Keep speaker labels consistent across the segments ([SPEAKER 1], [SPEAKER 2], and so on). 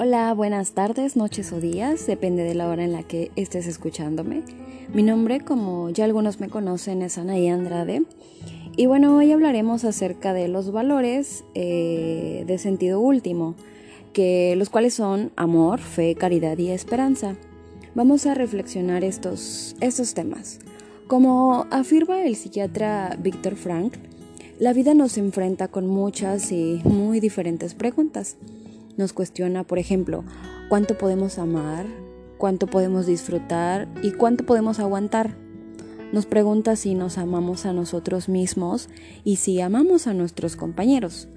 [SPEAKER 1] Hola, buenas tardes, noches o días, depende de la hora en la que estés escuchándome. Mi nombre, como ya algunos me conocen, es Anaí Andrade. Y bueno, hoy hablaremos acerca de los valores eh, de sentido último, que los cuales son amor, fe, caridad y esperanza. Vamos a reflexionar estos, estos temas. Como afirma el psiquiatra Víctor Frank, la vida nos enfrenta con muchas y muy diferentes preguntas. Nos cuestiona, por ejemplo, cuánto podemos amar, cuánto podemos disfrutar y cuánto podemos aguantar. Nos pregunta si nos amamos a nosotros mismos y si amamos a nuestros compañeros.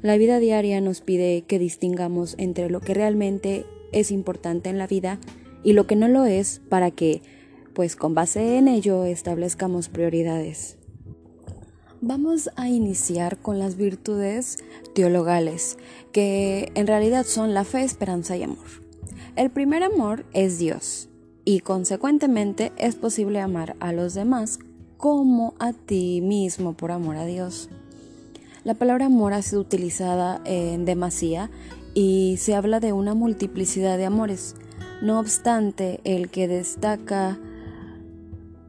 [SPEAKER 1] La vida diaria nos pide que distingamos entre lo que realmente es importante en la vida y lo que no lo es para que, pues con base en ello, establezcamos prioridades. Vamos a iniciar con las virtudes teologales, que en realidad son la fe, esperanza y amor. El primer amor es Dios y consecuentemente es posible amar a los demás como a ti mismo por amor a Dios. La palabra amor ha sido utilizada en demasía y se habla de una multiplicidad de amores. No obstante, el que destaca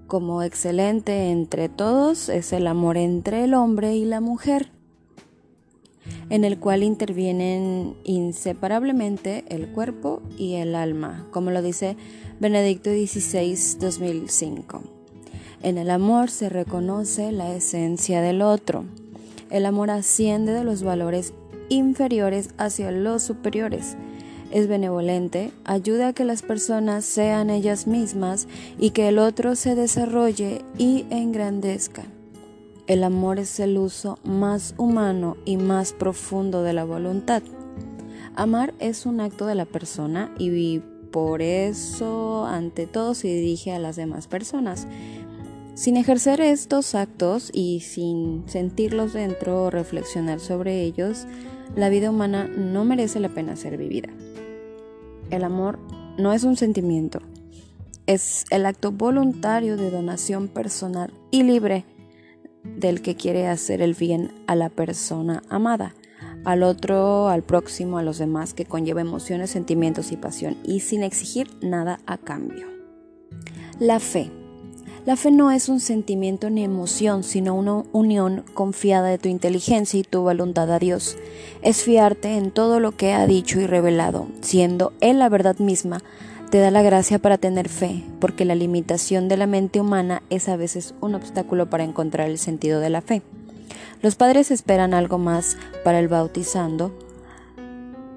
[SPEAKER 1] como excelente entre todos es el amor entre el hombre y la mujer, en el cual intervienen inseparablemente el cuerpo y el alma, como lo dice Benedicto XVI 2005. En el amor se reconoce la esencia del otro. El amor asciende de los valores inferiores hacia los superiores es benevolente, ayuda a que las personas sean ellas mismas y que el otro se desarrolle y engrandezca. El amor es el uso más humano y más profundo de la voluntad. Amar es un acto de la persona y por eso ante todo se dirige a las demás personas. Sin ejercer estos actos y sin sentirlos dentro o reflexionar sobre ellos, la vida humana no merece la pena ser vivida. El amor no es un sentimiento, es el acto voluntario de donación personal y libre del que quiere hacer el bien a la persona amada, al otro, al próximo, a los demás, que conlleva emociones, sentimientos y pasión, y sin exigir nada a cambio. La fe. La fe no es un sentimiento ni emoción, sino una unión confiada de tu inteligencia y tu voluntad a Dios. Es fiarte en todo lo que ha dicho y revelado, siendo Él la verdad misma. Te da la gracia para tener fe, porque la limitación de la mente humana es a veces un obstáculo para encontrar el sentido de la fe. Los padres esperan algo más para el bautizando,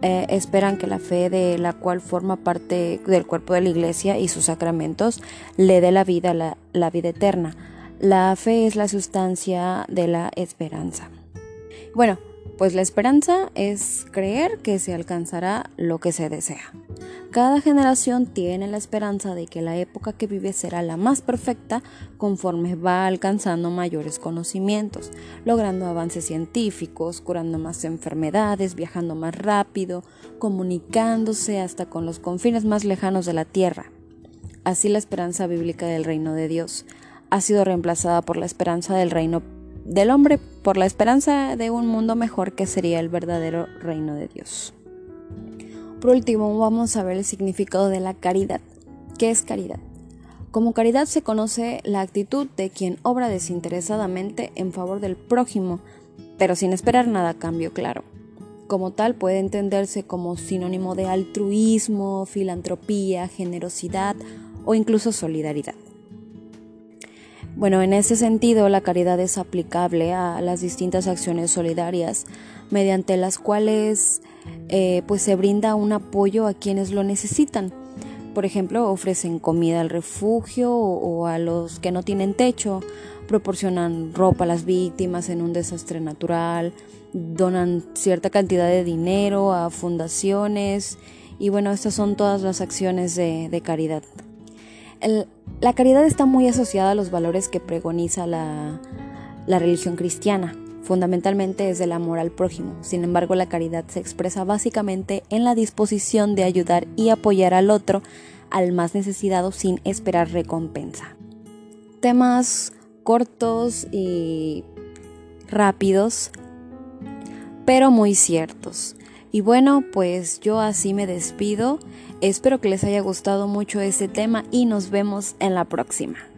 [SPEAKER 1] eh, esperan que la fe de la cual forma parte del cuerpo de la iglesia y sus sacramentos le dé la vida, la, la vida eterna. La fe es la sustancia de la esperanza. Bueno, pues la esperanza es creer que se alcanzará lo que se desea. Cada generación tiene la esperanza de que la época que vive será la más perfecta conforme va alcanzando mayores conocimientos, logrando avances científicos, curando más enfermedades, viajando más rápido, comunicándose hasta con los confines más lejanos de la tierra. Así la esperanza bíblica del reino de Dios ha sido reemplazada por la esperanza del reino del hombre por la esperanza de un mundo mejor que sería el verdadero reino de Dios. Por último, vamos a ver el significado de la caridad. ¿Qué es caridad? Como caridad se conoce la actitud de quien obra desinteresadamente en favor del prójimo, pero sin esperar nada a cambio, claro. Como tal puede entenderse como sinónimo de altruismo, filantropía, generosidad o incluso solidaridad. Bueno, en ese sentido, la caridad es aplicable a las distintas acciones solidarias mediante las cuales eh, pues se brinda un apoyo a quienes lo necesitan. Por ejemplo, ofrecen comida al refugio o, a los que no tienen techo, proporcionan ropa a las víctimas en un desastre natural, donan cierta cantidad de dinero a fundaciones y bueno, estas son todas las acciones de caridad la caridad está muy asociada a los valores que pregoniza la, la religión cristiana. Fundamentalmente es el amor al prójimo. Sin embargo, la caridad se expresa básicamente en la disposición de ayudar y apoyar al otro, al más necesitado, sin esperar recompensa. Temas cortos y rápidos, pero muy ciertos Y bueno, pues yo así me despido. Espero que les haya gustado mucho este tema y nos vemos en la próxima.